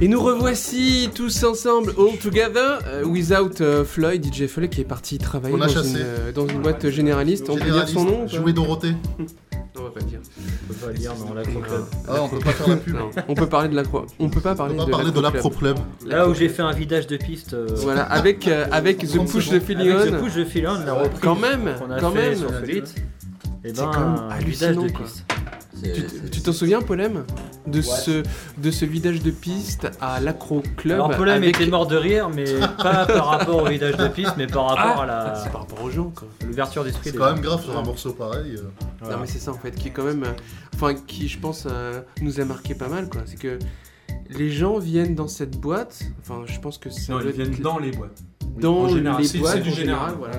Et nous revoici tous ensemble, all together, euh, without euh, Floyd, DJ Floyd qui est parti travailler On dans une, euh, dans une boîte généraliste. On peut dire son nom Jouer Dorothée. Non, on va pas dire. On peut pas le dire, mais on l'a compris. Ah, on peut pas faire la pub. Non, on peut parler de la croix. On peut pas On parler peut pas de parler de la la Pro Club. Là où j'ai fait un vidage de piste. euh, Voilà, avec, euh, avec The 30 Push the Feeling Avec On. The Push de Philon, la reprise Quand même, a quand fait même. sur Felit. Et C'est ben, quand même un vidage hallucinant, de piste. Tu- Tu t'en souviens, Polem? De, ce, de ce vidage de piste à l'Acro Club Alors Polem avec... était mort de rire, mais pas par rapport au vidage de piste, mais par rapport à C'est la par rapport aux gens, quoi. l'ouverture d'esprit. C'est quand gens. même grave sur un morceau pareil. euh. Voilà. Non mais c'est ça en fait qui est quand même, euh, enfin qui je pense euh, nous a marqué pas mal quoi. C'est que les gens viennent dans cette boîte, enfin je pense que ça Non, ils viennent être dans les boîtes. dans en général, les c'est- boîtes c'est du général. voilà.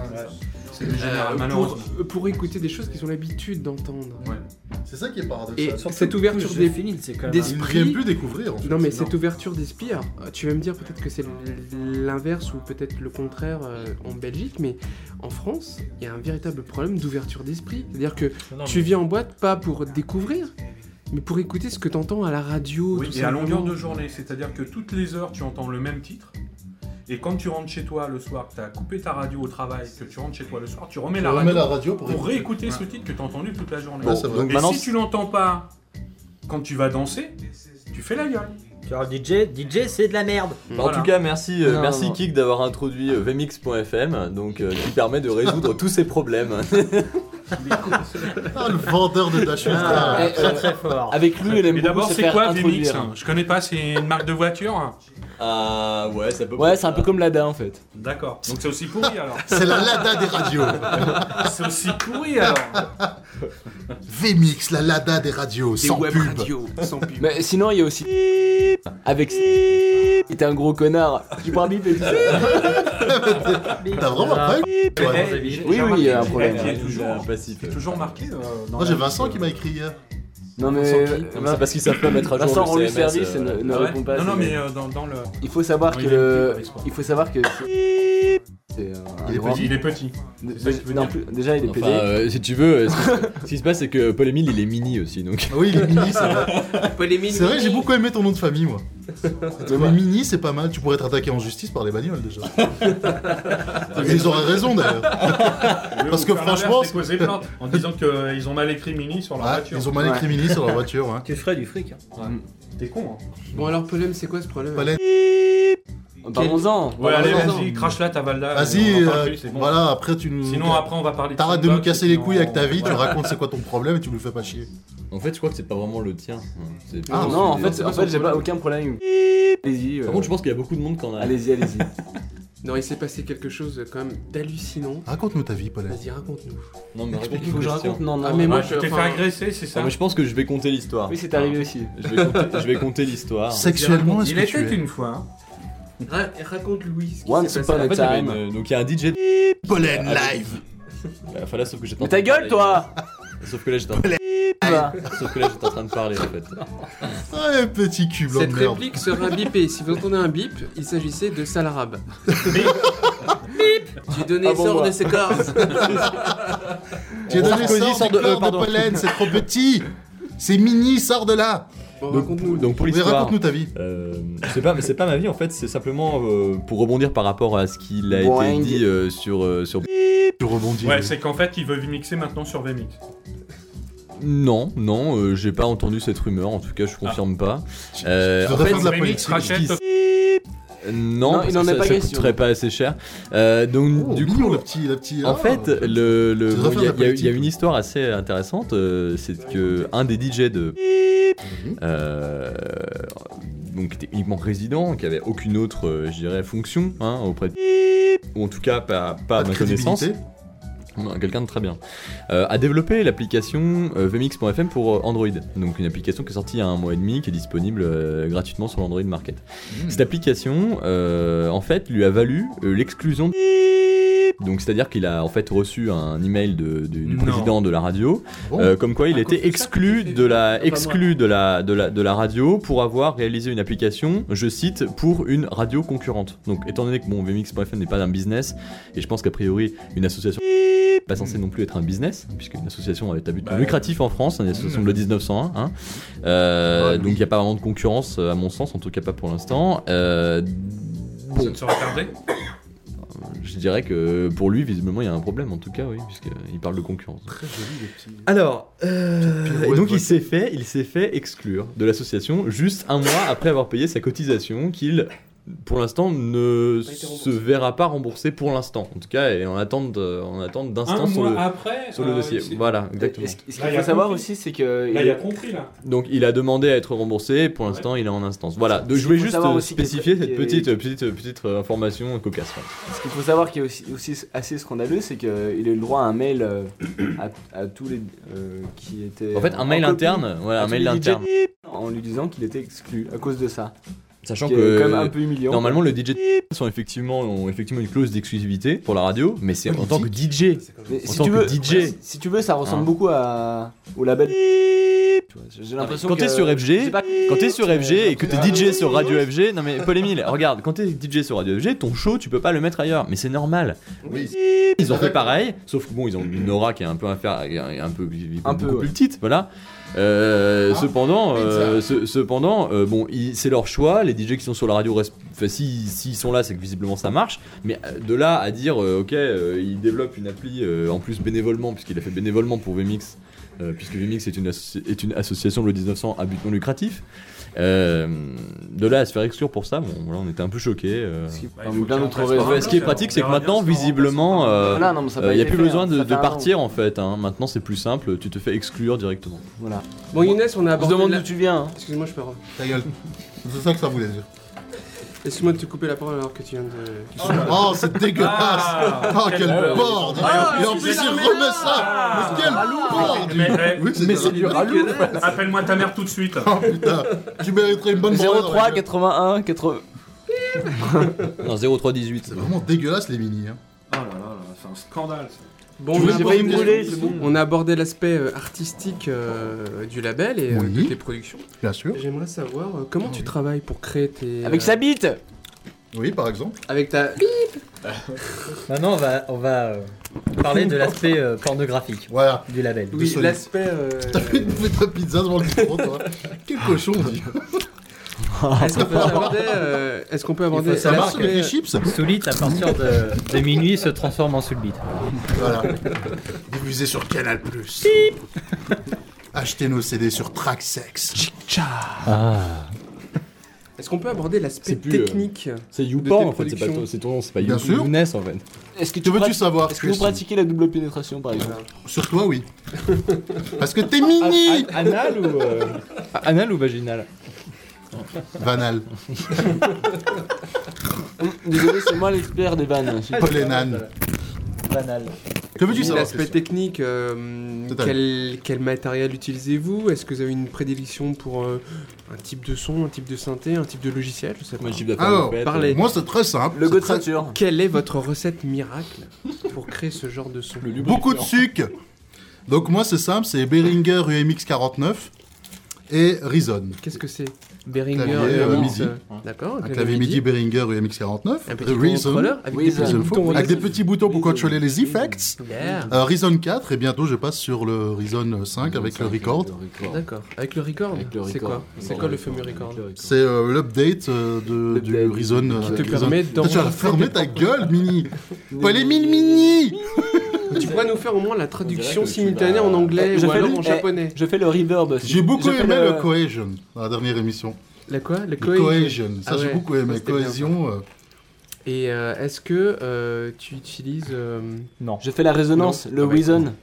C'est Euh, général, malheureusement. pour, pour écouter des choses qu'ils ont l'habitude d'entendre. Ouais. C'est ça qui est Et paradoxal. Surtout cette ouverture push de des Philin, c'est quand même des- un- Ils ne plus découvrir en fait. Non mais cette ouverture d'esprit, alors, tu vas me dire peut-être que c'est l'inverse ou peut-être le contraire euh, en Belgique, mais en France, il y a un véritable problème d'ouverture d'esprit. C'est-à-dire que Non, tu viens en boîte pas pour découvrir, mais pour écouter ce que tu entends à la radio. Oui, tout et à longueur de journée, c'est-à-dire que toutes les heures, tu entends le même titre. Et quand tu rentres chez toi le soir, tu as coupé ta radio au travail, que tu rentres chez toi le soir, tu remets Tu la remets radio la radio pour, pour réécouter ce titre que tu as entendu toute la journée. Donc et maintenant, si tu l'entends pas quand tu vas danser, tu fais la gueule. Tu vois, DJ, DJ c'est de la merde. Bah, Voilà. En tout cas, merci, euh, Non, merci non. Kik d'avoir introduit euh, vmix.fm, donc euh, qui permet de résoudre tous ces problèmes. Ah, le vendeur de Dash Ah, très très fort. Avec lui, elle aime Mais d'abord, c'est quoi VMix? Hein Je connais pas, c'est une marque de voiture hein Ah ouais, ça peut. Ouais, c'est un peu comme l'ADA en fait. D'accord. Donc c'est aussi pourri alors. C'est la Lada des radios. c'est aussi pourri alors. VMix, la Lada des radios, Des sans web pub. radios, sans pub. Mais sinon, il y a aussi. Avec. Il était un gros connard. Tu prends un bip et. T'as vraiment pas eu Oui, oui, il y a un problème. Il est toujours, a un passif. il est toujours marqué. euh, Moi j'ai Vincent liste, qui m'a écrit hier. Non mais. Non, mais c'est parce qu'ils savent pas mettre à jour Vincent le rend le CMS, service et euh, ne, ne Ah ouais répond pas. non, non, mais euh, dans, dans le. Il faut savoir que. Il faut savoir que. C'est un Il est grand- petit. Il est petit. C'est ça que tu veux Non, dire. plus- déjà, il est Enfin, pédé. euh, si tu veux, euh, ce, qui, se passe, c'est que Paul Emile, il est mini aussi, donc. Ah oui, il est mini, c'est vrai. C'est vrai, j'ai beaucoup aimé ton nom de famille, moi. Mais mini, c'est pas mal. Tu pourrais être attaqué en justice par les bagnoles déjà. Ils auraient raison d'ailleurs. Parce que franchement, plainte en disant qu'ils ont mal écrit Mini sur leur Ouais, voiture. ils ont mal écrit mini sur leur voiture. Tu ferais du fric. hein. T'es con, hein. Bon alors Polem, c'est quoi ce problème Parlons-en. Ouais, allez, vas-y, crache là ta Valda. Vas-y, euh, plus, c'est bon. voilà, après tu nous. Sinon, après, on va parler de T'arrêtes de nous casser les couilles avec ta vie, tu racontes c'est quoi ton problème et tu nous fais pas chier. En fait, je crois que c'est pas vraiment le tien. Ah, non, en fait, en fait j'ai pas aucun problème. Allez-y. euh, Par contre, je pense qu'il y a beaucoup de monde qui en a. Allez-y, allez-y. Non, il s'est passé quelque chose quand même d'hallucinant. Raconte-nous ta vie, Paul. Vas-y, raconte-nous. Non, mais Il faut que je raconte Non, non. Ah, mais moi, Ouais, je- t'es fait enfin, agresser, c'est ça Non, mais je pense que je vais compter l'histoire. Oui, c'est arrivé aussi. Je vais compter, l'histoire. Sexuellement, est-ce Il que tu es une fois. hein. Ra- raconte Louis ce qui Once s'est upon passé. a En fait, il y avait time. une- donc il y a un DJ. Pollen Ah, live Enfin là, sauf que j'étais. en Mais train ta de gueule, parler. toi Sauf que là, j'étais. en- Va. Sauf que là, j'étais en train de parler en fait. Ouais, petit cul blanc Cette de merde. réplique sera bipée. Si vous entendez un bip, il s'agissait de Salarabe. Tu donnais Ah bon, sort moi. de ses corps. Tu as donné Sarkozy sort sort du de- euh, corps de pardon. pollen, c'est trop petit C'est mini, sors de là raconte-nous. donc pour l'histoire. raconte-nous ta vie. Euh, c'est pas, mais c'est pas ma vie en fait, c'est simplement euh, pour rebondir par rapport à ce qu'il a Boing. été dit euh, sur, euh, sur. Tu rebondis. Ouais, c'est qu'en fait, il veut mixer maintenant sur VMix. Non, non, euh, j'ai pas entendu cette rumeur, en tout cas, je confirme pas. Euh, Tu en devrais fait, faire de la politique. rachète. Non, Non, il ça, en est ça- pas ça coûterait pas assez cher. Euh, donc, Oh, du coup, le petit, le petit. En ah, fait, le, bon, il y, a- y y une histoire assez intéressante, euh, c'est que un des DJ de Mhm. euh, donc qui était uniquement résident, qui avait aucune autre, euh, je dirais, fonction hein, auprès de ou en tout cas pas, pas à de ma connaissance. Quelqu'un de très bien. Euh, a développé l'application euh, vmix.fm pour euh, Android. Donc une application qui est sortie il y a un mois et demi, qui est disponible euh, gratuitement sur l'Android Market. Mmh. Cette application, euh, en fait, lui a valu euh, l'exclusion. Donc c'est-à-dire qu'il a en fait reçu un email de- du, du Non. président de la radio, Bon. euh, comme quoi il À était exclu de la Ah, pas exclu de la, de la de la radio pour avoir réalisé une application, je cite, pour une radio concurrente. Donc étant donné que bon VMix.fm n'est pas un business et je pense qu'a priori une association pas censé non plus être un business, puisque une association est à but Bah, lucratif en France, une association de le 1901. Hein. Euh, donc il n'y a pas vraiment de concurrence, euh, à mon sens, en tout cas pas pour l'instant. Euh, Ça bon, ne serait tardé je dirais que pour lui, visiblement, il y a un problème, en tout cas, oui, puisqu'il parle de concurrence. Très joli, le petit. Alors, euh, et donc il voile. s'est fait, il s'est fait exclure de l'association juste un mois après avoir payé sa cotisation qu'il, pour l'instant, ne se verra pas remboursé pour l'instant. En tout cas, et en attente, de- en attente d'instance sur mois le, après sur le euh, dossier. c'est- Voilà, exactement. Et ce qu'il faut savoir compris. aussi, c'est que. Là, il a compris, là. Donc il a demandé à être remboursé. Pour l'instant, il est en instance. Voilà. Donc, je voulais juste euh, spécifier cette petite, petite, petite euh, information cocasse. Ce qu'il faut savoir qui est aussi, aussi assez scandaleux, c'est qu'il a eu le droit à un mail euh, à, à tous les euh, qui étaient. En fait, un mail interne, voilà, un mail interne. En lui disant qu'il était exclu à cause de ça. Sachant est quand même un que peu humiliant. normalement le DJ sont effectivement ont effectivement une clause d'exclusivité pour la radio, mais c'est en tant que DJ. Mais en si tant tu que veux, DJ. si tu veux, ça ressemble Hein. beaucoup à, au label. J'ai l'impression Quand que t'es sur FG, pas- Quand t'es sur FG et que t'es Ah, DJ sur Radio FG, non mais Paul Emile, regarde, quand t'es DJ sur Radio FG, ton show tu peux pas le mettre ailleurs, mais c'est normal. Oui. Ils ont fait pareil, sauf que bon, ils ont une aura qui est un peu inférieure, un peu, Un peu, beaucoup ouais. plus petite, voilà. Euh, Ah, cependant, euh, pizza. ce- cependant, euh, bon, c'est leur choix. Les DJ qui sont sur la radio, restent- enfin, si s'ils sont là, c'est que visiblement ça marche. Mais euh, de là à dire, euh, ok, euh, il développe une appli euh, en plus bénévolement, puisqu'il a fait bénévolement pour VMix, euh, puisque VMix est une, est une association de le 1900 à but non lucratif. Euh, de là à se faire exclure pour ça, bon, voilà, on était un peu choqués. euh. Ce qui- Bah, Ouais, ce qui est pratique, c'est que maintenant, visiblement, remplace par un euh, bloc. Voilà, non, mais ça a Il n'y a plus fait, besoin hein. de, partir en fait. hein. Maintenant, c'est plus simple. Tu te fais exclure directement. Voilà. Bon, Younes, on a On se abordé. demande la- d'où tu viens. hein. Excuse-moi, je peux. Ta gueule. C'est ça que ça voulait dire. Excuse-moi de te couper la parole alors que tu viens de. Oh, c'est dégueulasse Ah, Oh, quel bord Ah, Et en plus, il remet ça Ah. Mais quel bord Mais, c'est du ralou. Appelle-moi ta mère tout de suite. Oh putain, tu mériterais une bonne branlée dans la 03 gueule. 81 80. Non, 0318. C'est vraiment dégueulasse les mini. Hein. Oh là là, là, c'est un scandale. ça. Bon, on pas abordé- me brûler, c'est bon. On a abordé l'aspect euh, artistique euh, du label et euh, Oui. toutes les productions. Bien sûr. J'aimerais savoir euh, comment tu travailles pour créer tes. Avec euh, sa bite Oui, par exemple. Avec ta. Maintenant, on va, on va euh, parler de l'aspect euh, pornographique Voilà. du label. Oui, l'aspect. euh, T'as fait ta pizza devant le micro, toi. Quel cochon, dis. Est-ce qu'on peut aborder, euh, est-ce qu'on peut aborder Ça l'aspect- les chips Soulite, à partir de, de minuit, se transforme en Soulbeat. Voilà. Diffusé sur Canal+. Achetez nos CD sur Tracksex. Ah. Est-ce qu'on peut aborder l'aspect C'est plus, euh, technique C'est tes en fait, c'est pas, ton- c'est ton nom, c'est pas Bien You- sûr. Younes en fait. Est-ce que Que tu veux-tu savoir Est-ce que vous pratiquez la double pénétration par exemple? Sur toi, oui. Parce que t'es mini Anal ou euh, anal ou vaginal? Vanal. Désolé, c'est moi l'expert des vannes. Paul et Nan. Banal. Que veux-tu savoir L'aspect technique, euh, quel, quel matériel utilisez-vous? Est-ce que vous avez une prédilection pour euh, un type de son, un type de synthé, un type de logiciel? Je sais pas. Alors, parlez. Moi, c'est très simple. Le go de ceinture. Quelle est votre recette miracle pour créer ce genre de son? Beaucoup de sucre. Donc moi, c'est simple, c'est Behringer UMX 49 et Reason. Qu'est-ce que c'est? Behringer Clavier, euh, euh, MIDI. D'accord. Un clavier MIDI Behringer UMX 49. Un petit Reason. avec Oui, des petits boutons Avec des petits boutons pour Reason. contrôler les effects. Yeah. Euh, Reason 4 et bientôt je passe sur le Reason 5 avec le record. D'accord. Avec le record C'est quoi C'est quoi le fameux record C'est euh, l'update euh, de, du. Reason. Qui te permet Tu fermer tes ta gueule, Mini Pas les mille Mini Tu pourrais nous faire au moins la traduction simultanée vas- en anglais Je ou fais alors le- en eh, japonais Je fais le reverb aussi. J'ai beaucoup aimé le... Cohesion dans la dernière émission. La quoi? Le Le cohesion. Cohesion, ça Ah j'ai beaucoup aimé. Cohésion. euh, Et euh, est-ce que euh, tu utilises euh, Non. Je fais la résonance, Non. le Ah ouais. Reason.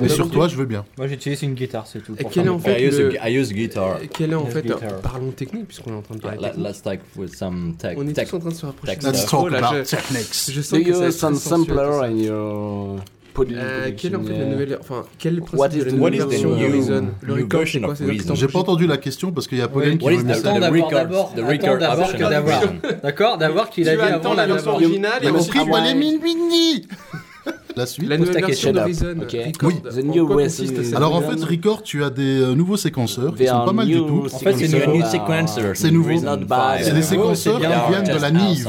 Mais sur toi, je veux bien. Moi, j'utilise une guitare, c'est tout. Et quel est en fait I use, le- a, I use guitar. Quel est en fait Parlons technique puisqu'on est en train de parler technique. Let's talk with some tech. On est tous en train de se rapprocher. Let's talk là, about je- techniques. Je Do sens que ça you être some sampler ça. in your Euh, quelle est en fait la nouvelle, enfin quel est le What principe de la the- nouvelle version Reason Le record, c'est quoi Reason. J'ai pas entendu la question parce qu'il y a Pauline qui record- d'abord, record d'avoir que. D'accord, d'avoir qu'il a vas avant la version originale et T'as ensuite compris, les mini Mini La suite la nouvelle version de ketchup. Reason. Ok. Record. Oui. The new Alors en fait, Record, tu as des euh, nouveaux séquenceurs qui sont pas mal du tout. En fait, c'est new sequencer. C'est nouveau. C'est des séquenceurs c'est qui viennent de la Nive.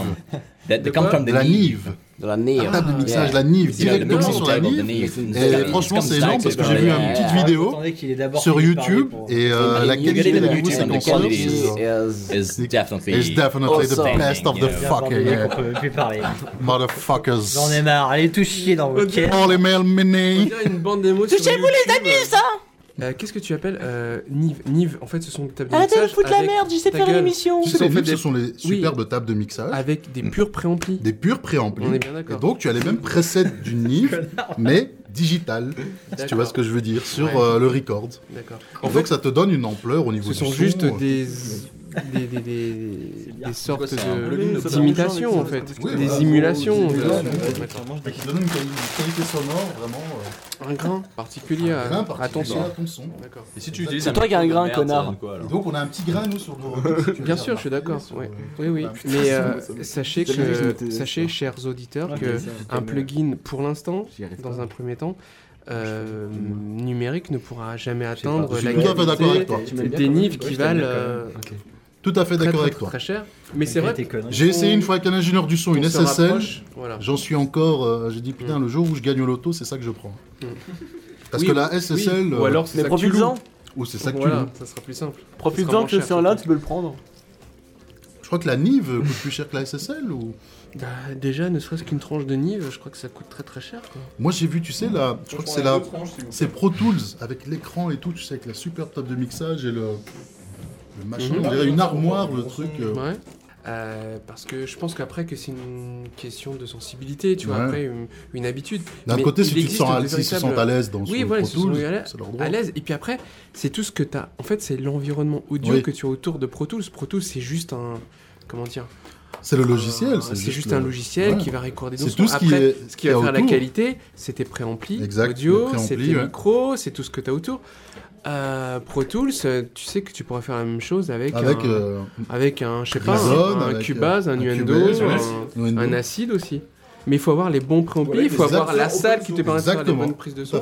they come from the la Nive. Dans la Nive. La table de mixage, la Nive, directement sur la Nive. Et franchement, c'est énorme parce que j'ai vu une petite vidéo ait d'abord sur de YouTube et euh, la qualité get it. c'est Is definitely. it's definitely the best of the fucking motherfuckers. J'en ai marre, allez tout chier dans vos caisses. Oh bande démo sur Touchez-vous les amis, ça Qu'est-ce que tu appelles euh, Nive Nive, en fait, ce sont des tables de Arrêtez de mixage foutre la merde, j'essaie de faire une émission. Tu sais, sont les fait des- ce sont les superbes tables de mixage, avec des purs préamplis. des purs préamplis. On est bien Et d'accord. donc tu as les mêmes presets d'une Nive, mais digital, si tu vois ce que je veux dire, sur Ouais. euh, le record. D'accord. En En donc fait, ça te donne une ampleur au niveau ce du sont son, juste euh. des des, des, des, des sortes un d'imitations en fait, Oui, des voilà. émulations. Oui, de- voilà. D'accord. qui te donne une quali- une qualité sonore vraiment. euh, Un grain particulier à, grain à particulier ton son. à ton son. D'accord. Et si tu utilises C'est un toi qui as un grain, connard. donc on a un petit grain nous sur veux Bien sûr, je suis d'accord. Oui, oui. bah, Mais euh, sachez que sachez, chers auditeurs, Ok, que ça, un c'était plugin, pour l'instant, dans un premier temps, euh, numérique ne pourra jamais atteindre Je suis la qualité toi. Tu m'aimes bien des nives qui valent Tout à fait d'accord avec toi. très cher. Mais c'est vrai. J'ai essayé une fois avec un ingénieur du son, une SSL. Voilà. J'en suis encore. euh, J'ai dit putain, Mm. le jour où je gagne au loto, c'est ça que je prends. Mm. Parce Oui, que la oui. SSL. Ou euh, alors c'est Mais ça que tu loues. profites-en. ou c'est ça que tu Voilà, loues. ça sera plus simple. Profites-en que suis là, tu peux le prendre. Je crois que la Nive coûte plus cher que la SSL ou? Bah, déjà, ne serait-ce qu'une tranche de Nive, je crois que ça coûte très très cher. Quoi. Moi j'ai vu, tu sais, là, je crois que c'est la. C'est Pro Tools avec l'écran et tout, tu sais, avec la super table de mixage et le. Le machin, on dirait une armoire, le truc. euh, Ouais. Euh, parce que je pense qu'après que c'est une question de sensibilité, tu vois, Ouais. après une, une habitude. D'un côté, si tu te sens à, des se sentent à l'aise dans Oui, voilà, Pro Tools, à l'aise- c'est leur droit. à l'aise. Et puis après, c'est tout ce que tu as. En fait, c'est l'environnement audio Oui. que tu as autour de Pro Tools. Pro Tools, c'est juste un. Comment dire? C'est le logiciel. un- C'est juste un le- logiciel Ouais. qui va recorder ton C'est son. tout ce qui Après, est. ce qui va faire la qualité, c'est tes préamplis audio, c'est tes ouais. micros, c'est tout ce que tu as autour. Euh, Pro Tools, euh, tu sais que tu pourrais faire la même chose avec, Avec un, euh, avec un, je sais pas, un, un avec, Cubase, euh, un un Nuendo, Cubase, un, Nuendo. un acide aussi. Mais il faut avoir les bons préamplis, il faut avoir la salle qui te permet de faire les bonnes prises de son.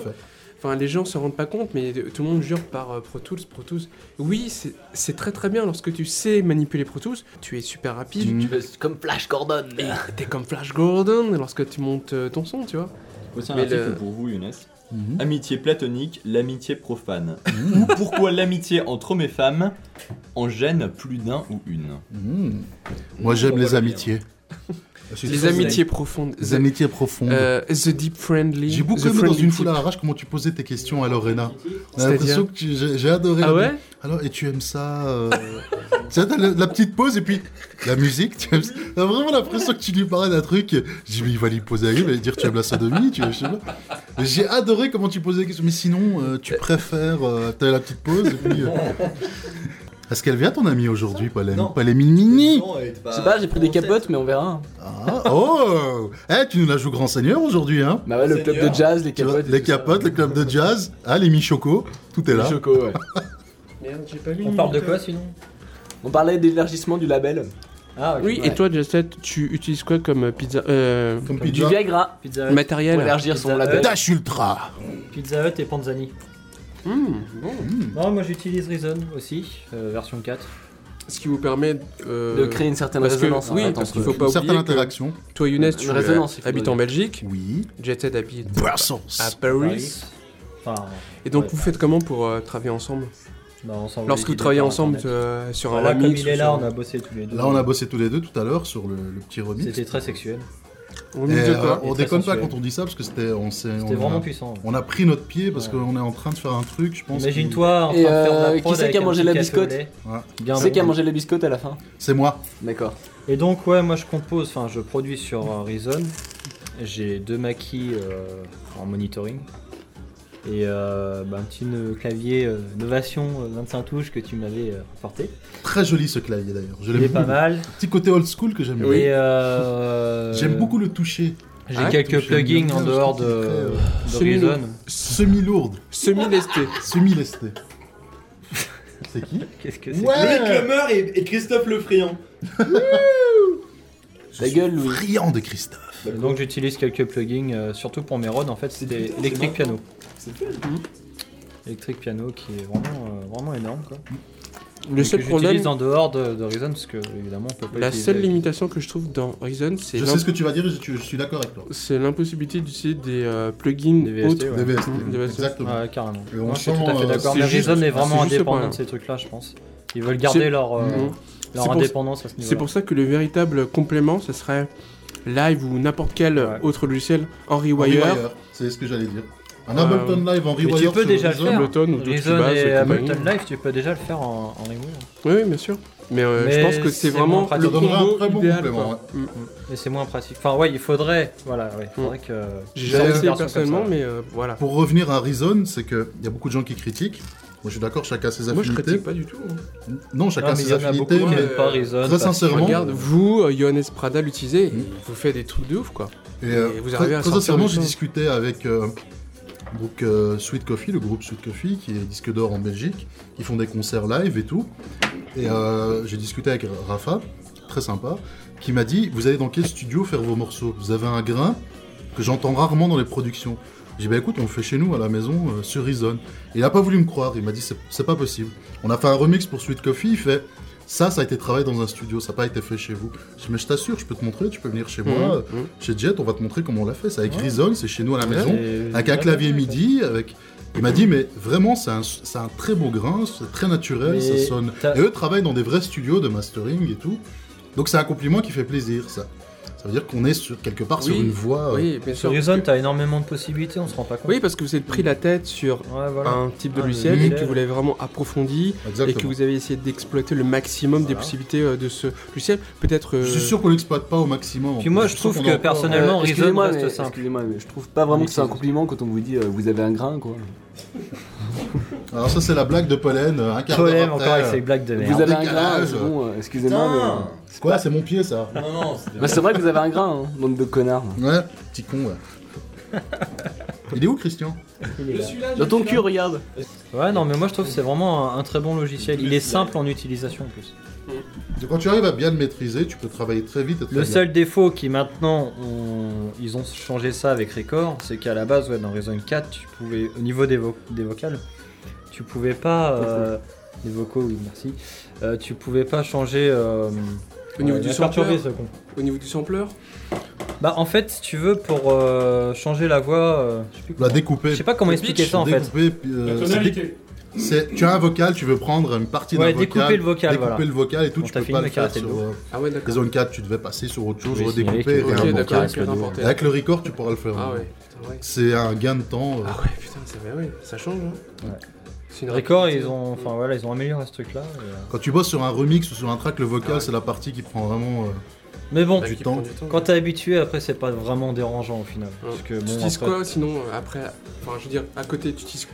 Enfin, les gens se rendent pas compte, mais tout le monde jure par euh, Pro Tools, Pro Tools. Oui, c'est- c'est très très bien lorsque tu sais manipuler Pro Tools. Tu es super rapide. Tu fais comme Flash Gordon. Et t'es comme Flash Gordon lorsque tu montes euh, ton son, tu vois. Voici un article le- pour vous, Younes. Mhm. Amitié platonique, l'amitié profane. Ou pourquoi l'amitié entre hommes et femmes en gêne plus d'un ou une. Mhm. Moi j'aime les amitiés. Les amitiés profondes. Les The, amitiés profondes. euh, the Deep Friendly. J'ai beaucoup aimé dans une foule à type. l'arrache comment tu posais tes questions à Lorena. J'ai l'impression que j'ai adoré. Ah la- ouais? Alors, et tu aimes ça euh... Tu sais, t'as la, la petite pause et puis la musique, tu aimes vraiment l'impression que tu lui parlais d'un truc. Je dis, mais il va lui poser la gueule, il va lui dire, tu aimes la sodomie, tu je sais pas. Mais J'ai adoré comment tu posais les questions. Mais sinon, euh, tu préfères. Euh, T'as la petite pause et puis. Euh, Est-ce qu'elle vient ton amie aujourd'hui, les, Non. Je sais pas, j'ai pris des capotes, mais on verra. ah, Oh Eh, tu nous la joues grand seigneur aujourd'hui, hein? Bah ouais, le club de jazz, les Tu vois, capotes. Les capotes, le club de jazz, ah, les mi-choco, tout est là. Choco, ouais. Merde, j'ai pas vu. On parle de quoi sinon? On parlait d'élargissement du label. Ah, ok. Oui, Ouais. et toi, Justin, tu utilises quoi comme pizza euh, Comme Du. Viagra Pizza Hut, matériel pour élargir son Pizza label. Dash Ultra Pizza Hut et Panzani. Hmm, bon. Non, moi j'utilise Reason aussi, euh, version 4. Ce qui vous permet euh, De créer une certaine parce que- résonance. oui, parce qu'il faut pas Une certaine oublier que interaction. toi, Younes, tu il euh, habites en Belgique, Oui. Jet habite à Paris. Enfin, Et donc, Ouais. vous faites comment pour euh, travailler ensemble? Bah, ensemble. Lorsque vous travaillez ensemble euh, sur un comme remix il ou est là, sur- on a bossé tous les deux. Là, on a bossé tous les deux tout à l'heure sur le, le petit remix. C'était très sexuel. De euh, quoi on déconne pas quand on dit ça parce que c'était on s'est on, vraiment a, puissant. on a pris notre pied parce Ouais. qu'on est en train de faire un truc, je pense. Imagine-toi en train Et, de faire de euh, la qui c'est qui a mangé la biscotte lait. Ouais. Bien Qui c'est qui a mangé les biscottes à la fin C'est moi. D'accord. Et donc, ouais, moi je compose, enfin je produis sur Reason. J'ai deux maquis euh, en monitoring. Et euh, bah, un petit euh, clavier euh, Novation euh, 25 touches que tu m'avais euh, apporté. Très joli ce clavier d'ailleurs. Je l'aime pas beaucoup. mal. Petit côté old school que j'aime bien. Euh, J'aime beaucoup le toucher. J'ai Ah, quelques plugins en dehors de, euh, de. Reason. Semi-lourde. Semi-lesté. Semi-lesté. C'est qui Qu'est-ce que c'est Ouais et, et Christophe Lefriand. Ta gueule, Louis. Friand de Christophe. Donc j'utilise quelques plugins, euh, surtout pour mes runs. En fait, c'est des Electric Piano. Electric Piano qui est vraiment, euh, vraiment énorme. Quoi. Le que seul problème, j'utilise en dehors de, de Reason, parce que évidemment on peut pas la seule avec- limitation que je trouve dans Reason, c'est Je sais ce que tu vas dire et je, je suis d'accord avec toi. c'est l'impossibilité d'utiliser des euh, plugins Des VST, autres. ouais. Des VST, Mmh, des VST. exactement. Ouais, carrément. Et on Moi, je suis sent, tout à fait euh, d'accord. c'est Mais Reason est c'est vraiment indépendant de ces trucs-là, je pense. Ils veulent garder C'est- leur, euh, Mmh. leur C'est pour- indépendance à ce niveau-là. C'est pour ça que le véritable complément, ce serait Live ou n'importe quel Ouais. autre logiciel en En Rewire, Rewire, c'est ce que j'allais dire. Un Euh, Ableton Live en Rewire tu peux déjà le faire. Ableton ou d'autres Reason et. Ableton Live, tu peux déjà le faire en, en Rewire. Oui, oui, bien sûr. Mais, euh, je pense que c'est vraiment le donnerait un combo très bon idéal. complément, quoi. Mm. Mais c'est moins pratique. Enfin, ouais, il faudrait. Voilà, ouais, il faudrait que. J'ai jamais essayé personnellement, mais euh, voilà. Pour revenir à Reason, c'est qu'il y a beaucoup de gens qui critiquent. Moi, je suis d'accord, chacun a ses Moi, je affinités. critique pas du tout. hein. Non, chacun Non, ses y en a beaucoup affinités, mais pas Reason. très sincèrement- Regarde, vous, euh, Johannes Prada l'utilisez, Mm. vous faites des trucs de ouf, quoi. Et, euh, Et vous très- arrivez à très sincèrement, j'ai discuté avec euh, donc, euh, Sweet Coffee, le groupe Sweet Coffee, qui est disque d'or en Belgique, qui font des concerts live et tout. Et euh, j'ai discuté avec Rafa, très sympa, qui m'a dit Vous allez dans quel studio faire vos morceaux? Vous avez un grain que j'entends rarement dans les productions. J'ai dit Bah écoute, on le fait chez nous à la maison euh, sur Reason. Il a pas voulu me croire, il m'a dit c'est pas possible. On a fait un remix pour Sweet Coffee, il fait ça, ça a été travaillé dans un studio, ça n'a pas été fait chez vous. Je dis, mais je t'assure, je peux te montrer, tu peux venir chez moi, Mhm, mhm. chez Jet, on va te montrer comment on l'a fait. C'est avec. Reason, c'est chez nous à la maison, avec un clavier MIDI. Avec... Il m'a dit, mais vraiment, c'est un, un très beau grain, c'est très naturel, Mais ça sonne. Et eux travaillent dans des vrais studios de mastering et tout. Donc c'est un compliment qui fait plaisir, ça. Ça veut dire qu'on est sur, quelque part sur Oui, une voie. euh, Oui, bien Sur sûr. Reason, t'as énormément de possibilités, on se rend pas compte. Oui, parce que vous êtes pris la tête sur Ouais, voilà. un type de Ah, logiciel et que vous l'avez vraiment approfondi et que vous avez essayé d'exploiter le maximum des possibilités euh, de ce logiciel. Peut-être. euh, Je suis sûr qu'on l'exploite pas au maximum. en Puis moi, Je trouve que personnellement, Euh, Reason excusez-moi, reste mais- simple. Excusez-moi, mais je trouve pas vraiment que c'est un compliment quand on vous dit euh, vous avez un grain, quoi. Alors ça, c'est la blague de Pollen, un quart après. encore avec ces blagues de Vous merde. avez un décalage. grain, c'est bon, euh, excusez-moi, mais. euh, c'est Quoi, pas- c'est mon pied, ça Non, non, c'était- Bah, c'est vrai que vous avez un grain, hein, bande de connards. Ouais, petit con, ouais. Il est où, Christian? Là. Dans ton cul, regarde. Ouais, non, mais moi je trouve que c'est vraiment un, un très bon logiciel. Il est simple en utilisation en plus. Et Quand tu arrives à bien le maîtriser, tu peux travailler très vite et très Le bien. seul défaut qui maintenant, on- ils ont changé ça avec Record, c'est qu'à la base, ouais, dans Reason 4, tu pouvais, au niveau des, vo- des vocales, tu pouvais pas. euh, les vocaux, oui, merci. Euh, tu pouvais pas changer. euh, Au niveau du sampler ce con. Au niveau du sampler Bah, en fait, si tu veux, pour euh, changer la voix, euh, je sais plus La découper. Je sais pas comment Le expliquer pitch, ça en fait. découper, euh, La c'est tonalité. dé- c'est- tu as un vocal, tu veux prendre une partie Ouais, d'un vocal. découper le vocal, découper voilà. le vocal et tout, Bon, tu peux pas le faire sur euh, Ah ouais, d'accord. Zone 4, tu devais passer sur autre chose, Oui, redécouper et un vocal. avec le rapport. Avec le record, tu pourras le faire. Ah ouais, putain, ouais. C'est un gain de temps. euh. Ah ouais, putain, ça, va, ouais, ça change. Hein. Ouais. C'est une Record, ils ont, enfin voilà, ils ont amélioré ce truc-là. et, euh, Quand tu bosses sur un remix ou sur un track, le vocal, Ah ouais. c'est la partie qui prend vraiment. euh, Mais bon, du temps. du temps. quand t'es habitué, après, c'est pas vraiment dérangeant au final. Parce que Tu utilises après, quoi sinon euh, après Enfin, je veux dire, à côté, tu utilises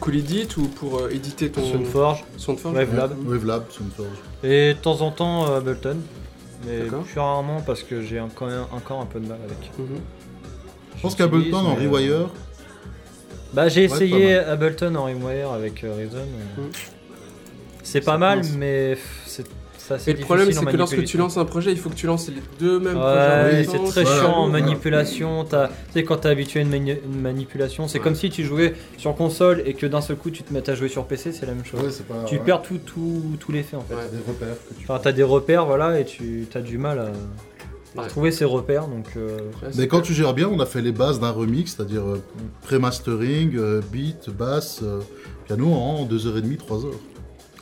Cool Edit ou pour euh, éditer ton Soundforge, Soundforge Wavelab. Wavelab, Soundforge. Et de temps en temps, euh, Ableton. Mais plus rarement parce que j'ai quand même encore un peu de mal avec. Mhm. Je pense qu'Ableton en mais, euh, Rewire, Bah j'ai Ouais, essayé Ableton en Rewire avec euh, Reason. euh, Mm. C'est pas mal, commence. mais c'est ça c'est Et le problème, c'est que lorsque tu lances un projet, il faut que tu lances les deux mêmes Ouais, c'est très Voilà, chiant en manipulation. T'as- Tu sais, quand t'es habitué à une, mani- une manipulation, c'est Ouais. comme si tu jouais sur console et que d'un seul coup tu te mets à jouer sur PC, c'est la même chose. ouais, c'est pas. tu ouais. perds tout, tout, tout l'effet en fait. Ouais. Des repères que tu Enfin, t'as des repères, voilà, et tu as du mal à, à retrouver ces repères, donc. euh, Mais quand tu gères bien, on a fait les bases d'un remix, c'est-à-dire euh, pré-mastering, euh, beat, basse, euh, piano en 2h30, 3h.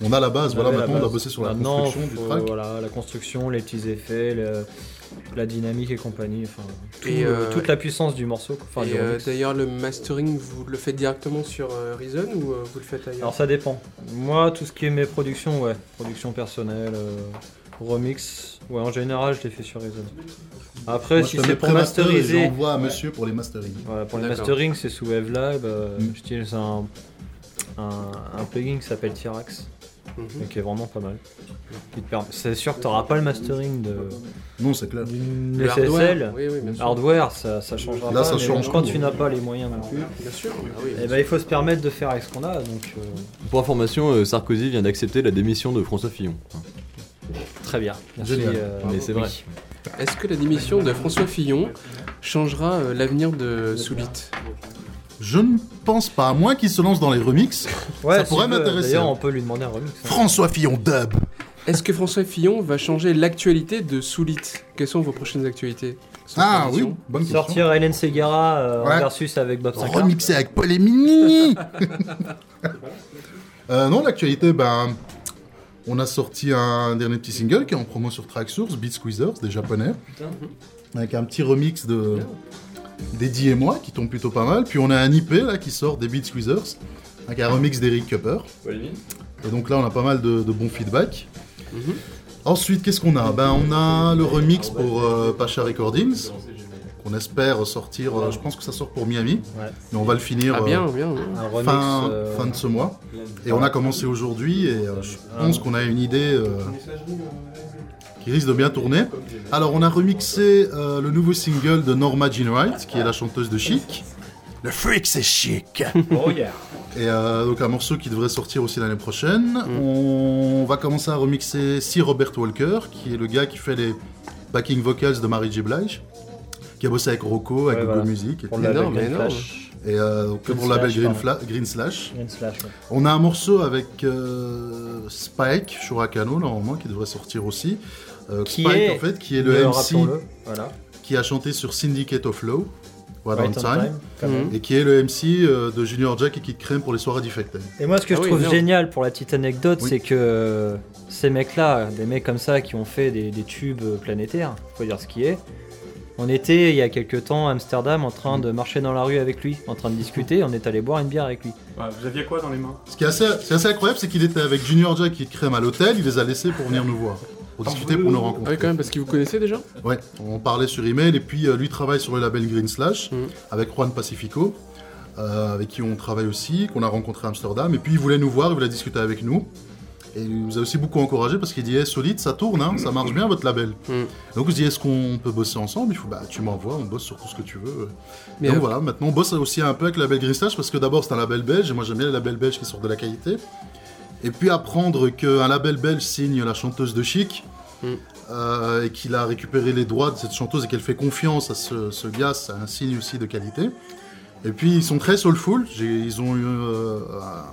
On a la base, on voilà, maintenant on base. a bossé sur la Maintenant, construction du track. Voilà, la construction, les petits effets, le- la dynamique et compagnie, enfin, tout, Et, euh, toute la puissance du morceau. Enfin, euh, d'ailleurs, le mastering, vous le faites directement sur euh, Reason ou euh, vous le faites ailleurs? Alors ça dépend. Moi, tout ce qui est mes productions, ouais, production personnelle, euh, remix, ouais, en général, je les fais sur Reason. Après, Moi, si c'est pour masteriser, j'envoie à monsieur pour les mastering. voilà, pour le D'accord. mastering, c'est sous Wavelab. euh, Mm. J'utilise un, un, un plugin qui s'appelle Tirax, Mhm. et qui est vraiment pas mal. C'est sûr que t'auras pas le mastering de Non, c'est clair. d'une Le SSL. hardware, Oui, oui, bien sûr. Hardware, ça, ça changera Là, pas. ça mais change quand tout. tu n'as pas les moyens non plus, Bien sûr. ah oui, eh ben, il faut se permettre de faire avec ce qu'on a. Donc, euh, Pour information, euh, Sarkozy vient d'accepter la démission de François Fillon. Très bien. Merci, Génial. euh, Mais c'est vrai. oui. Est-ce que la démission de François Fillon changera euh, l'avenir de Soulit Je ne pense pas, à moins qu'il se lance dans les remixes. Ouais, Ça si pourrait m'intéresser, D'ailleurs, hein. on peut lui demander un remix. hein. François Fillon dub. Est-ce que François Fillon va changer l'actualité de Soulit Quelles sont vos prochaines actualités? Sans Ah transition. oui, bonne question. Sortir Hélène Segara euh, en Ouais. versus avec Bob Sinclair. Remixé avec Paul et Mini. Euh, non, l'actualité, ben, on a sorti un dernier petit single qui est en promo sur Tracksource, Beat Squeezers, des japonais, avec un petit remix de d'Eddie et moi qui tombe plutôt pas mal. Puis on a un IP là qui sort des Beat Squeezers, avec un remix d'Eric Cupper. Et donc là, on a pas mal de, de bons feedbacks. Mhm. Ensuite, qu'est-ce qu'on a? Ben, on a le remix pour euh, Pacha Recordings, qu'on espère sortir. euh, je pense que ça sort pour Miami, Ouais. mais on va le finir. Ah euh, bien, bien. bien. Un remix. fin, euh, fin de ce mois. Et on a commencé aujourd'hui et euh, je pense qu'on a une idée euh, qui risque de bien tourner. Alors on a remixé euh, le nouveau single de Norma Jean Wright, qui est la chanteuse de Chic. Le freak c'est chic Oh yeah. Et euh, donc un morceau qui devrait sortir aussi l'année prochaine. On va commencer à remixer C. Robert Walker, qui est le gars qui fait les backing vocals de Mary J. Blige, qui a bossé avec Rocco, avec Ouais, Google voilà. Music. Et, Pour tout. le Énorme. Flash. Et, euh, Green pour le label Slash, Green, pardon. Fla- Green Slash. Green Slash, ouais. On a un morceau avec euh, Spike, Shurakano, normalement, qui devrait sortir aussi. Euh, Qui Spike, est en fait, qui est le MC Voilà. qui a chanté sur Syndicate of Law, What Right on Time, et qui est le MC euh, de Junior Jack et Kid Crème pour les soirées Defected. Et moi, ce que Ah je oui, trouve non. génial pour la petite anecdote, Oui. c'est que ces mecs-là, des mecs comme ça qui ont fait des, des tubes planétaires, faut dire ce qui est. On était il y a quelques temps à Amsterdam en train de marcher dans la rue avec lui, en train de discuter, on est allé boire une bière avec lui. Ouais, vous aviez quoi dans les mains? Ce qui est assez, c'est assez incroyable, c'est qu'il était avec Junior Jack et Crème à l'hôtel, il les a laissés pour venir nous voir, pour discuter, pour nous Ah rencontrer. oui, quand même, parce qu'il vous connaissait déjà? Ouais, on parlait sur email et puis euh, lui travaille sur le label Green Slash Mhm. avec Juan Pacifico, euh, avec qui on travaille aussi, qu'on a rencontré à Amsterdam. Et puis il voulait nous voir, il voulait discuter avec nous. Et il nous a aussi beaucoup encouragé parce qu'il dit hey, solide, ça tourne, hein, ça marche bien votre label. Mhm. Donc on se dit est-ce qu'on peut bosser ensemble? Il faut bah tu m'envoies, on bosse sur tout ce que tu veux. Mais Donc euh, voilà, maintenant on bosse aussi un peu avec le label Slash parce que d'abord c'est un label belge et moi j'aime bien les labels belges qui sortent de la qualité. Et puis apprendre qu'un label belge signe la chanteuse de Chic Mm. euh, et qu'il a récupéré les droits de cette chanteuse et qu'elle fait confiance à ce, ce gars, c'est un signe aussi de qualité. Et puis ils sont très soulful, ils ont eu euh, un-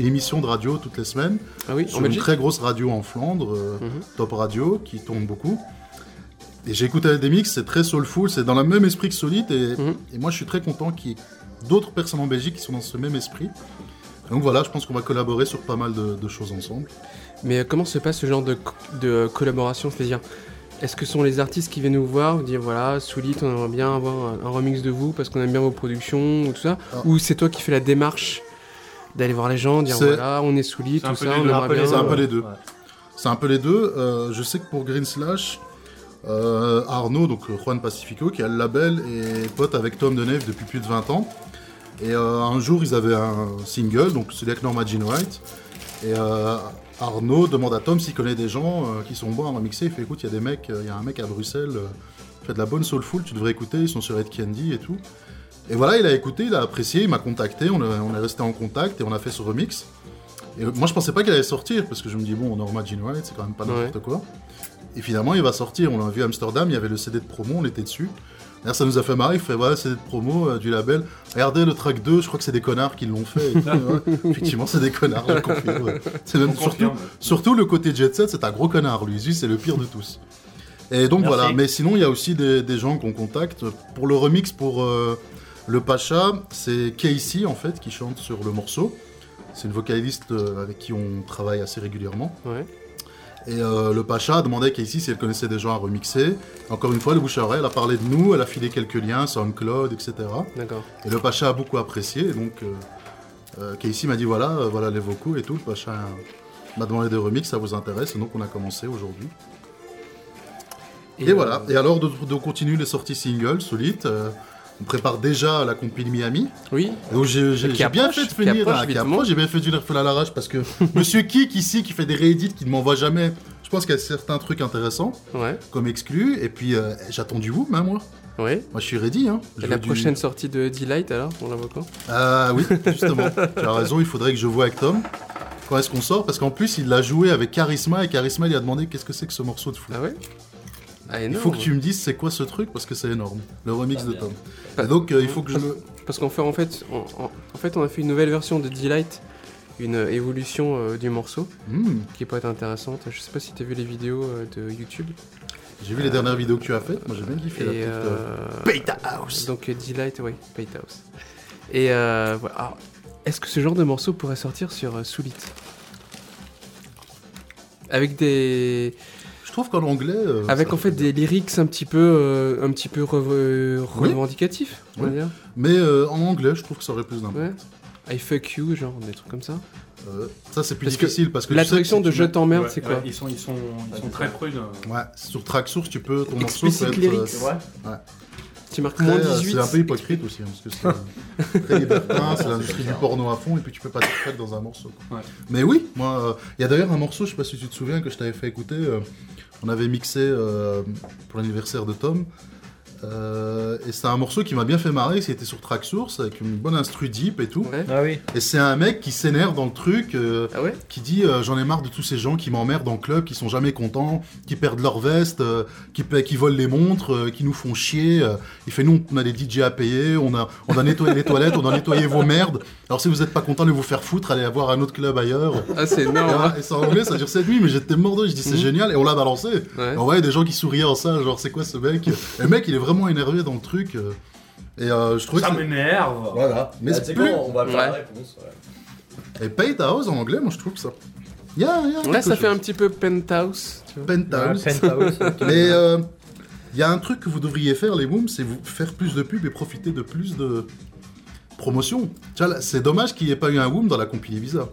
une émission de radio toutes les semaines Ah oui, en sur une très grosse radio en Flandre, euh, Mhm. Top Radio, qui tourne beaucoup. Et j'ai écouté des mix, c'est très soulful, c'est dans le même esprit que Solid, et, Mhm. et moi je suis très content qu'il y ait d'autres personnes en Belgique qui sont dans ce même esprit. Donc voilà, je pense qu'on va collaborer sur pas mal de, de choses ensemble. Mais euh, comment se passe ce genre de, de collaboration C'est-à-dire, est-ce que ce sont les artistes qui viennent nous voir, vous dire voilà, Soulit, on aimerait bien avoir un, un remix de vous parce qu'on aime bien vos productions ou tout ça Ah. Ou c'est toi qui fais la démarche d'aller voir les gens, dire voilà, on est Soulit, tout ça, on aimerait bien. c'est un peu euh, les deux. Ouais. C'est un peu les deux. Euh, je sais que pour Green Slash, euh, Arnaud, donc euh, Juan Pacifico, qui a le label, est pote avec Tom Deneuve depuis plus de 20 ans. Et euh, un jour, ils avaient un single, donc celui avec Norma Jean Wright. Et euh, Arnaud demande à Tom s'il connaît des gens euh, qui sont bons à remixer. Il fait écoute, il y a des mecs, euh, il y a un mec à Bruxelles, euh, qui fait de la bonne soulful, tu devrais écouter, ils sont sur Red Candy et tout. Et voilà, il a écouté, il a apprécié, il m'a contacté, on, a- on est resté en contact et on a fait ce remix. Et moi, je pensais pas qu'il allait sortir parce que je me dis, bon, Norma Jean Wright, c'est quand même pas n'importe quoi. Et finalement, il va sortir. On l'a vu à Amsterdam, il y avait le CD de promo, on était dessus. D'ailleurs, ça nous a fait marrer. Il fait, voilà, CD de promo euh, du label. Regardez le track 2, je crois que c'est des connards qui l'ont fait. et tout, ouais. Effectivement, c'est des connards, je confirme. ouais. C'est même On surtout, le côté jet set, c'est un gros connard, lui. C'est le pire de tous. Et donc Merci. voilà. Mais sinon, il y a aussi des, des gens qu'on contacte. Pour le remix, pour euh, le Pacha, c'est Casey, en fait, qui chante sur le morceau. C'est une vocaliste euh, avec qui on travaille assez régulièrement. Ouais. Et euh, le Pacha a demandé à Casey si elle connaissait des gens à remixer. Encore une fois, le bouche à oreille, elle a parlé de nous, elle a filé quelques liens, SoundCloud, etc. D'accord. Et le Pacha a beaucoup apprécié. Et donc, euh, euh, Casey m'a dit voilà, euh, voilà les vocaux et tout. Le Pacha m'a demandé des remixes, ça vous intéresse Et donc, on a commencé aujourd'hui. Et, voilà. Et alors, de, de continuer les sorties singles, solides. On prépare déjà la compil Miami. Oui, Donc j'ai bien fait de finir, hein, j'ai bien fait de faire à l'arrache parce que Monsieur Kik ici qui fait des réédits qui ne m'envoie jamais, je pense qu'il y a certains trucs intéressants ouais, comme exclus et puis euh, j'attends du vous même moi. ouais. Moi je suis ready hein. Et la du- prochaine sortie de Delight alors, on la voit quand? Ah oui, justement. tu as raison, il faudrait que je voie avec Tom. Quand est-ce qu'on sort? Parce qu'en plus il l'a joué avec Charisma et Charisma il a demandé qu'est-ce que c'est que ce morceau de fou. Ah ouais? Ah, Il faut que tu me dises c'est quoi ce truc parce que c'est énorme. Le remix Ah, de. Tom. Et donc euh, il faut que je le. Parce qu'en fait, en fait, on, en, en fait, on a fait une nouvelle version de Delight, une euh, évolution euh, du morceau Hmm, qui peut être intéressante. Je sais pas si t'as vu les vidéos euh, de YouTube. J'ai vu les dernières vidéos que tu as faites. Moi j'ai bien kiffé la Et petite. Beta House. donc Delight, oui, Pate House. Et euh, voilà. Alors, est-ce que ce genre de morceau pourrait sortir sur euh, Soulit Avec des, trouve qu'en anglais. euh, avec en fait des lyrics un petit peu, euh, un petit peu rev- Oui. revendicatifs, on va Oui. dire. Mais euh, en anglais, je trouve que ça aurait plus d'impact. Ouais. I fuck you, genre des trucs comme ça. Euh, ça c'est plus Parce que difficile parce que La je traduction de Je t'emmerde, Ouais, c'est quoi ouais, Ils sont, ils sont, ils sont très prudes. Ouais, sur Tracksource, tu peux ton morceau peut être. lyrics. euh, Tu marques très, moins euh, 18. C'est un peu hypocrite aussi, hein, parce que c'est euh, très libertin, c'est l'industrie du porno à fond, et puis tu peux pas te dans un morceau. Mais oui, moi, euh, il y a d'ailleurs un morceau, je sais pas si tu te souviens, que je t'avais fait écouter, euh, on avait mixé euh, pour l'anniversaire de Tom, euh, et c'est un morceau qui m'a bien fait marrer, c'était sur Tracksource, avec une bonne instru deep et tout, Ouais. Ah oui. et c'est un mec qui s'énerve dans le truc, euh, Ah ouais qui dit euh, j'en ai marre de tous ces gens qui m'emmerdent en club, qui sont jamais contents, qui perdent leur veste, euh, qui, qui volent les montres, euh, qui nous font chier. euh. il fait nous on a des DJ à payer, on a, on a nettoyé les toilettes, on a nettoyé vos merdes. Alors si vous êtes pas content de vous faire foutre, allez avoir un autre club ailleurs. Ah, c'est Et, énorme. voilà, et c'est en anglais, ça dure cette nuit, mais j'étais mort de, je dis c'est Mhm. génial, et on l'a balancé. Ouais. Et on voyait des gens qui souriaient en ça, genre c'est quoi ce mec? Et le mec il est vraiment énervé dans le truc. euh, et euh, je trouvais Ça que m'énerve. Voilà. Mais Ah, c'est sais plus... quoi, on va faire la réponse. ouais. Et Pay House en anglais, moi je trouve ça. Il y a, il y a Ouais, quelque ça fait un chose. petit peu penthouse. Tu vois. Penthouse. Penthouse. Mais euh, il y a un truc que vous devriez faire, les Wooms, c'est vous faire plus de pubs et profiter de plus de promotion. Tu vois, là, c'est dommage qu'il n'y ait pas eu un Woom dans la compilée Visa.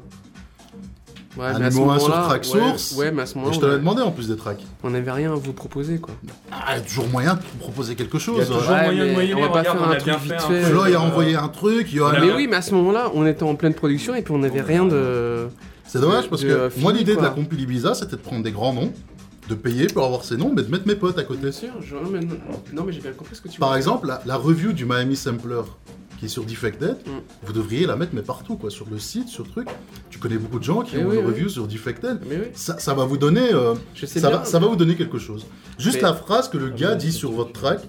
Ouais, Un mais à ce sur moment-là, Tracksource. Ouais, ouais, mais à ce Et moment-là, je te l'ai on, demandé en plus des tracks. on n'avait rien à vous proposer, quoi. Ah, il y a toujours moyen de proposer quelque Il y a chose. toujours Ouais, moyen de mais moyenner. on va pas faire un truc vite un fait. a euh, envoyé un truc, Mais oui, mais à ce moment-là, on était en pleine production et puis on n'avait rien de. C'est dommage parce que moi l'idée de la compilée Visa c'était de prendre des grands noms, de payer pour avoir ces noms, mais de mettre mes potes à côté. Bien sûr, je... non, mais, non, non, mais j'ai bien compris ce que tu Par veux exemple, la, la review du Miami Sampler qui est sur Defected, Mm. vous devriez la mettre mais partout quoi, sur le site, sur le truc. Tu connais beaucoup de gens qui ont oui, une oui. review sur Defected. Ça, ça va vous donner, euh, je sais ça, bien. va, ça va vous donner quelque chose. Juste Mais- la phrase que le gars dit sur votre track,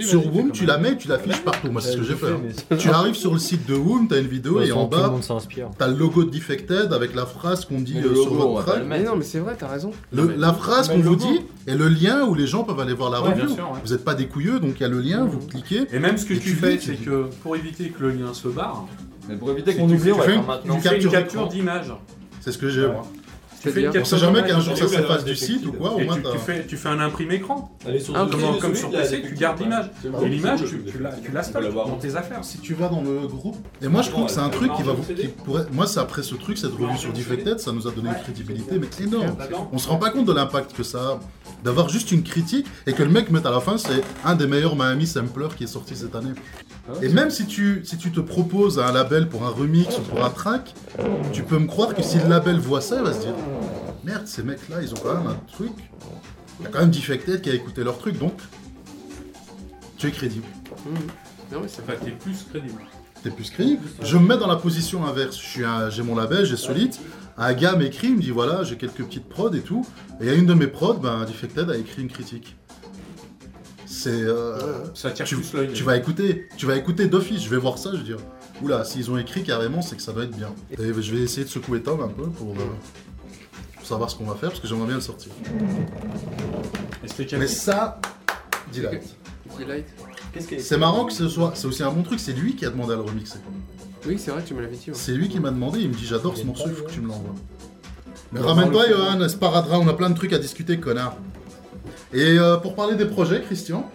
sur Woom, tu la mets, tu l'affiches partout. Moi, c'est ce que j'ai fait. hein. Tu arrives sur le site de Woom, t'as une vidéo et en tout le bas, monde s'inspire. t'as le logo de Defected avec la phrase qu'on dit Mais le euh, sur logo, on votre track. Mais non, mais c'est vrai, t'as raison. Le- la phrase qu'on vous logo. dit et le lien où les gens peuvent aller voir la Ouais, bien review. sûr, ouais. Vous n'êtes pas des couilleux, donc il y a le lien, vous cliquez. Et même ce que Et tu tu fais, c'est que pour éviter que le lien se barre, Mais pour éviter qu'on oublie, on tu va fais faire une- maintenant. tu fais une capture capture d'écran. d'image. C'est ce que j'ai. moi. Tu fais une C'est-à-dire On sait jamais qu'un jour ça s'efface du site ou quoi, au moins tu, fais, tu fais un imprimé écran. Allez, sur Ah, le comme- sur PC, tu gardes l'image. Et l'image, tu, bon, tu le- la, tu la on peut stockes l'avoir. dans tes affaires. Si tu vas dans le groupe. Et moi je trouve que c'est un truc qui va vous. qui pourrait... Moi c'est après ce truc, cette revue sur Defected, ça nous a donné une crédibilité, mais énorme. On se rend pas compte de l'impact que ça a d'avoir juste une critique et que le mec mette à la fin, c'est un des meilleurs Miami Sampler qui est sorti cette année. Et même si tu, si tu te proposes un label pour un remix ou pour un track, tu peux me croire que si le label voit ça, il va se dire Merde, ces mecs-là, ils ont quand même un truc. Il y a quand même Defected qui a écouté leur truc, donc tu es crédible. Mmh. Non, mais c'est Enfin, t'es plus crédible. T'es plus crédible. Je me mets dans la position inverse. Je suis un- j'ai mon label, j'ai Solid. Un gars m'écrit, il me dit voilà, j'ai quelques petites prods et tout. Et il y a une de mes prods, ben, Defected a écrit une critique. C'est. euh, Ça tire tu, plus l'œil. tu vas écouter, tu vas écouter d'office. Je vais voir ça, je vais dire oula, s'ils ont écrit carrément, c'est que ça doit être bien. Et je vais essayer de secouer Tom un peu pour, euh, pour savoir ce qu'on va faire parce que j'aimerais bien le sortir. Est-ce que tu as Mais ça, Delight. Delight. C'est marrant que ce soit. C'est aussi un bon truc, c'est lui qui a demandé à le remixer. Oui, c'est vrai, tu me l'avais dit. ouais. C'est lui qui m'a demandé, il me dit j'adore ce morceau, il faut que tu me l'envoies. Mais ramène-toi Johan, Sparadra, on a plein de trucs à discuter, connard. Et euh, pour parler des projets, Christian,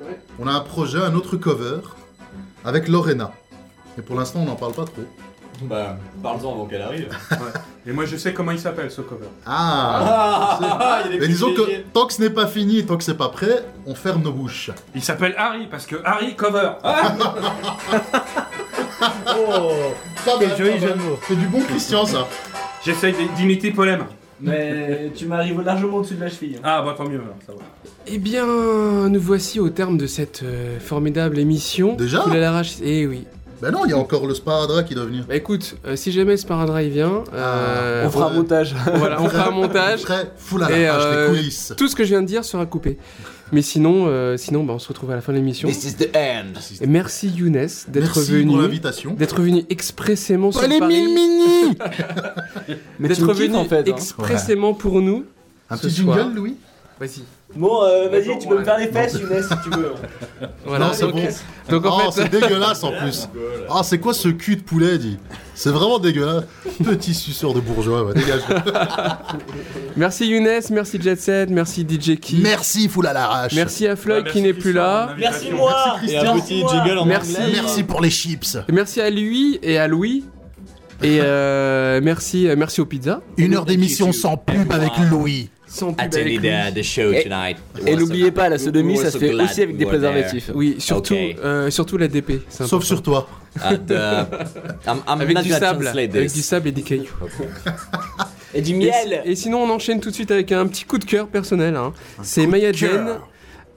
Ouais. on a un projet, un autre cover, avec Lorena. Et pour l'instant, on n'en parle pas trop. Bah, parle-en avant qu'elle arrive. Et moi, je sais comment il s'appelle ce cover. Ah Ah, il y a des Mais disons que tant que ce n'est pas fini, tant que c'est pas prêt, on ferme nos bouches. Il s'appelle Harry parce que Harry cover. Ah Oh Pas Quel mal, joli pas jeu mal. de mots. C'est du bon Christian, ça. J'essaye d'imiter Polem. Mais tu m'arrives largement au-dessus de la cheville. hein. Ah bah tant mieux alors, ça va. Eh bien, nous voici au terme de cette euh, formidable émission. Déjà? Cool à l'arrache. Eh oui. Bah non, il y a encore le Sparadra qui doit venir. Bah écoute, euh, si jamais Sparadra il vient, euh, On fera un ouais. montage. voilà, on fera un montage. Très full à Et, euh, les coulisses. Tout ce que je viens de dire sera coupé. Mais sinon, euh, sinon bah, on se retrouve à la fin de l'émission. is the end. Et merci Younes d'être Merci venu. pour l'invitation. D'être venu expressément sur Pas les Paris. mini D'être venu en fait. hein. expressément pour nous. Un petit jingle, Louis? Vas-y. Bon, euh, vas-y, tu peux me faire les fesses, Younes, si tu veux. Voilà, Non, c'est bon. donc en oh, fait, c'est dégueulasse en plus. Ah, c'est quoi ce cul de poulet, dit C'est vraiment dégueulasse. Petit suceur de bourgeois, ouais, dégage. merci Younes, merci Jet Set, merci DJ Key. Merci, full à l'arrache. Merci à Floyd Ouais, qui n'est plus là. Merci moi. Et un petit jingle en Merci. anglais. Merci pour les chips. Et Merci à lui et à Louis. Et euh, merci, euh, merci aux pizzas. Une heure d'émission sans pub avec Louis. Sans pub avec Louis. the show Et- tonight. Et n'oubliez pas, la sodomie, ça se fait aussi avec des préservatifs. Oui, surtout, euh, surtout la DP. Sauf sur toi. avec du sable, avec du sable et des cailloux. Et du Et, miel. et sinon, on enchaîne tout de suite avec un petit coup de cœur personnel. hein. C'est Maya Jane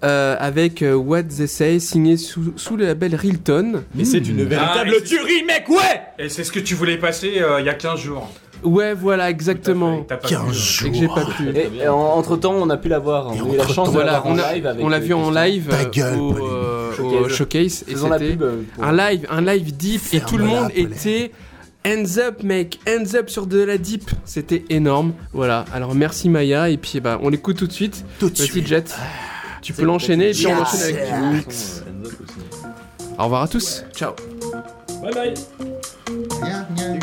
euh, avec euh, What They Say, signé sous, sous le label Rilton. Mais c'est une véritable Ah, et tuerie, mec, ouais Et c'est ce que tu voulais passer euh, il y a 15 jours. Ouais, voilà, exactement. T'as pas 15 pu, euh, jours. Et que j'ai pas pu. Et, entre temps, on a pu la voir. On a eu la chance de la voir en on a- live avec on l'a euh, vu en live Ta euh, gueule, au, Pauline. euh, au Showcase. showcase et c'était pub. euh, pour- un live, un live deep et tout le monde Pauline. était hands up mec, hands up sur de la deep, c'était énorme. Voilà, alors merci Maya et puis bah on l'écoute tout de suite. Tout de suite. Jet, tu peux l'enchaîner et puis on enchaîne avec set. du mix. Au revoir à tous, ciao. Bye bye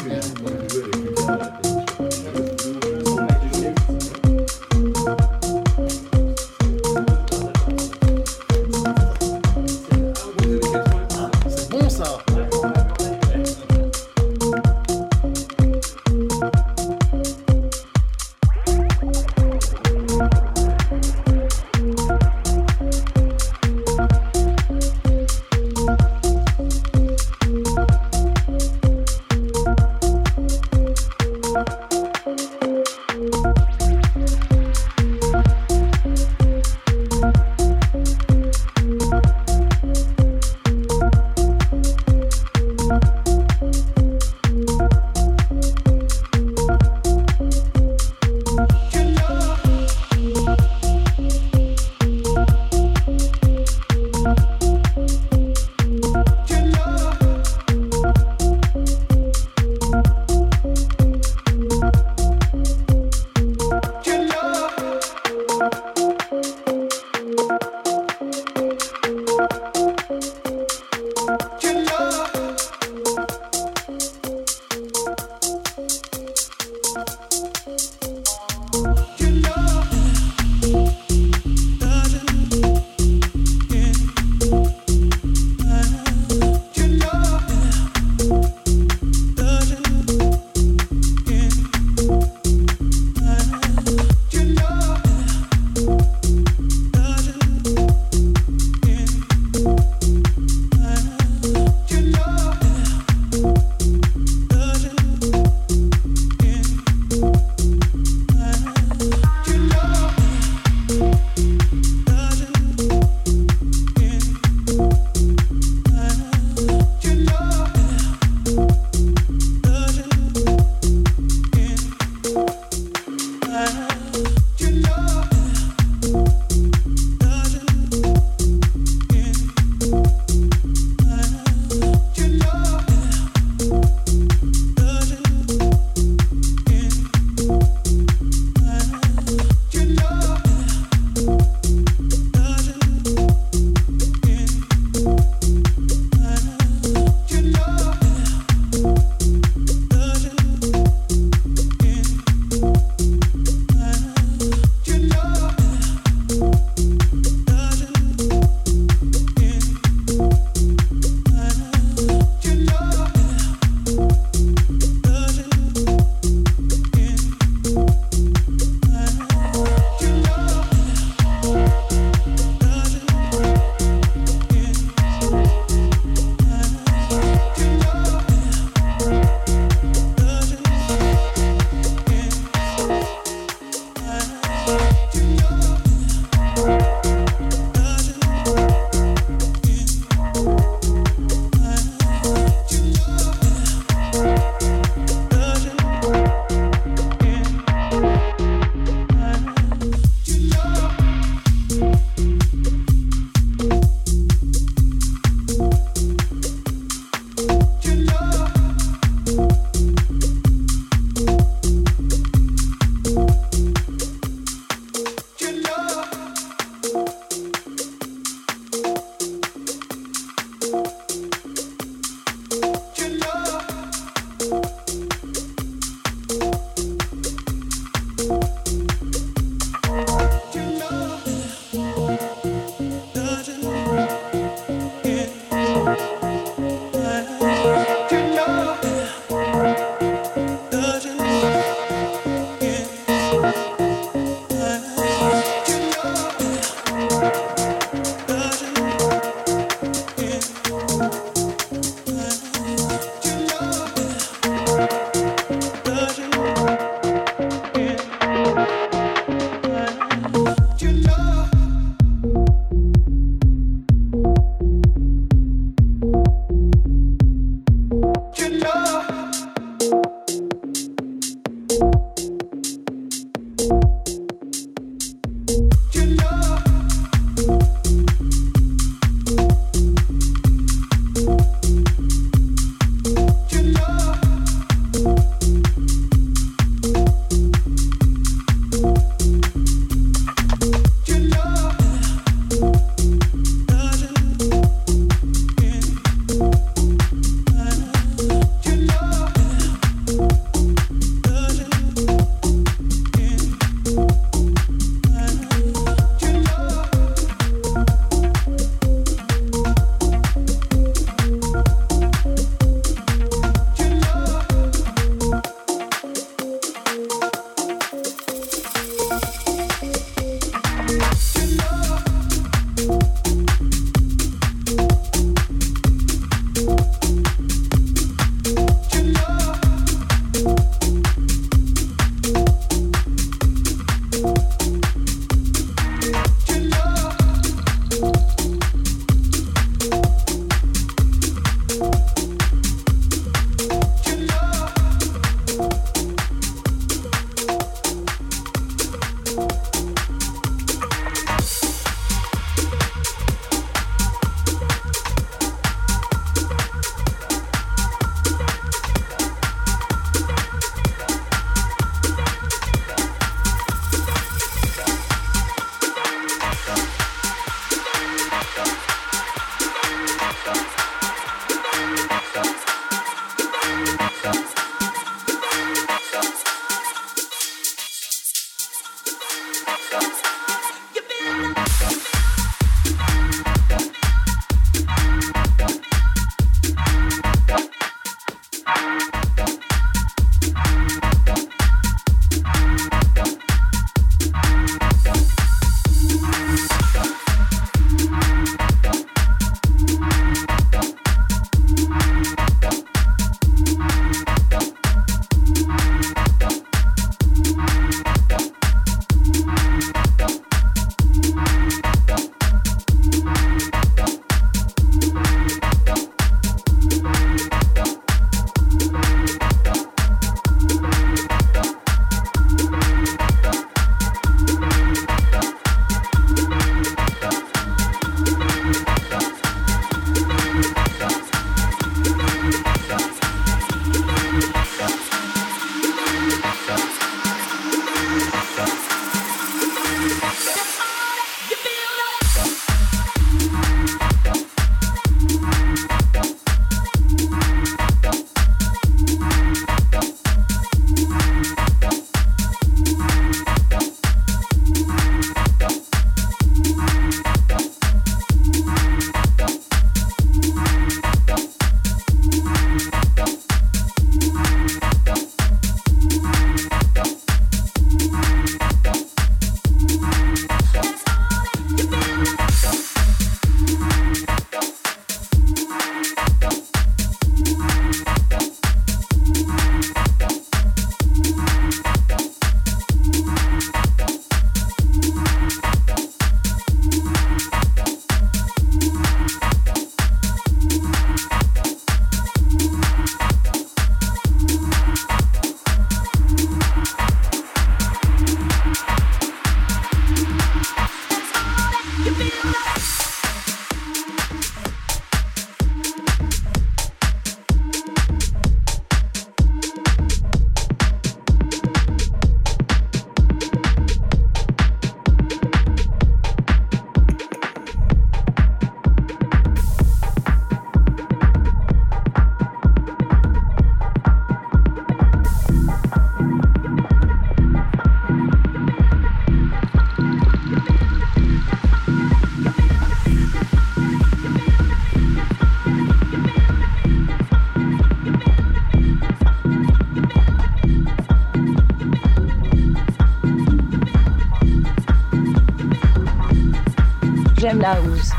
la house.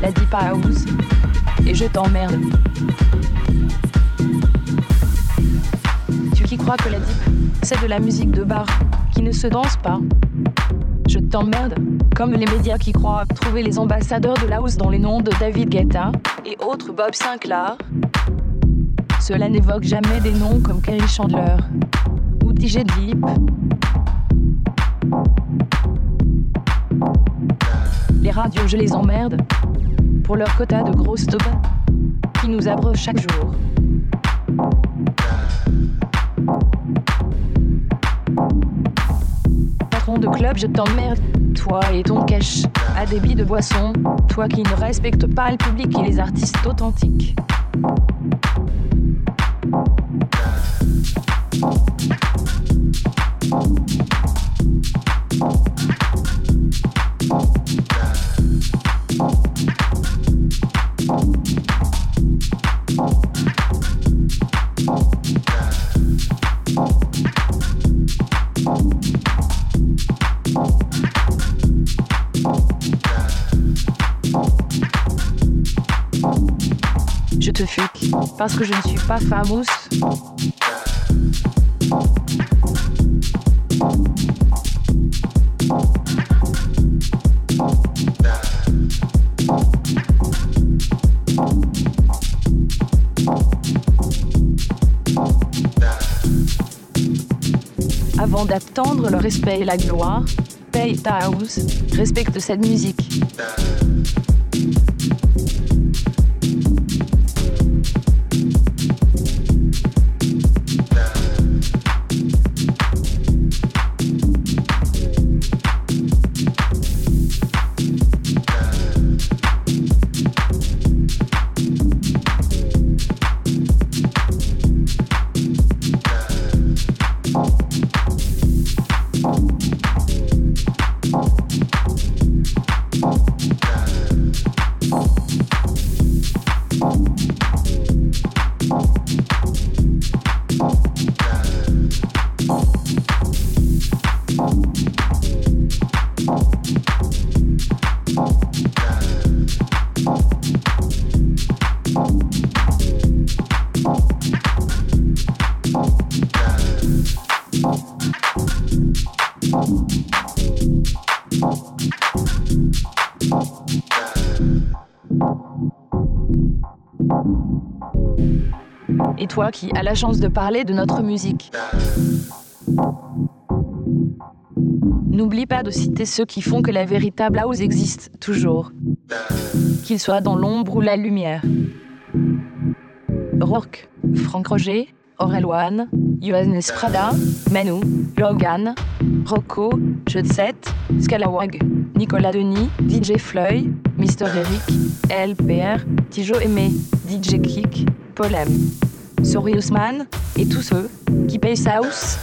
La deep house. Et je t'emmerde. Tu qui crois que la deep, c'est de la musique de bar, qui ne se danse pas? Je t'emmerde. Comme les médias qui croient trouver les ambassadeurs de la house dans les noms de David Guetta et autres Bob Sinclair. Cela n'évoque jamais des noms comme Kerry Chandler ou DJ Deep. Les radios, je les emmerde pour leur quota de grosses taupes qui nous abreuvent chaque jour. Patron de club, je t'emmerde, toi et ton cash à débit de boisson, toi qui ne respectes pas le public et les artistes authentiques. Parce que je ne suis pas famous. Avant d'attendre le respect et la gloire, paye ta house, respecte cette musique. Qui as la chance de parler de notre musique. N'oublie pas de citer ceux qui font que la véritable house existe toujours. Qu'ils soient dans l'ombre ou la lumière. Rourke, Franck Roger, Aurel One, Johannes Prada, Manu, Logan, Rocco, Judset, Scalawag, Nicolas Denis, DJ Floyd, Mister Eric, LPR, Tijo Aimé, DJ Kick, Paul M, Sori Ousmane et tous ceux qui payent sa house.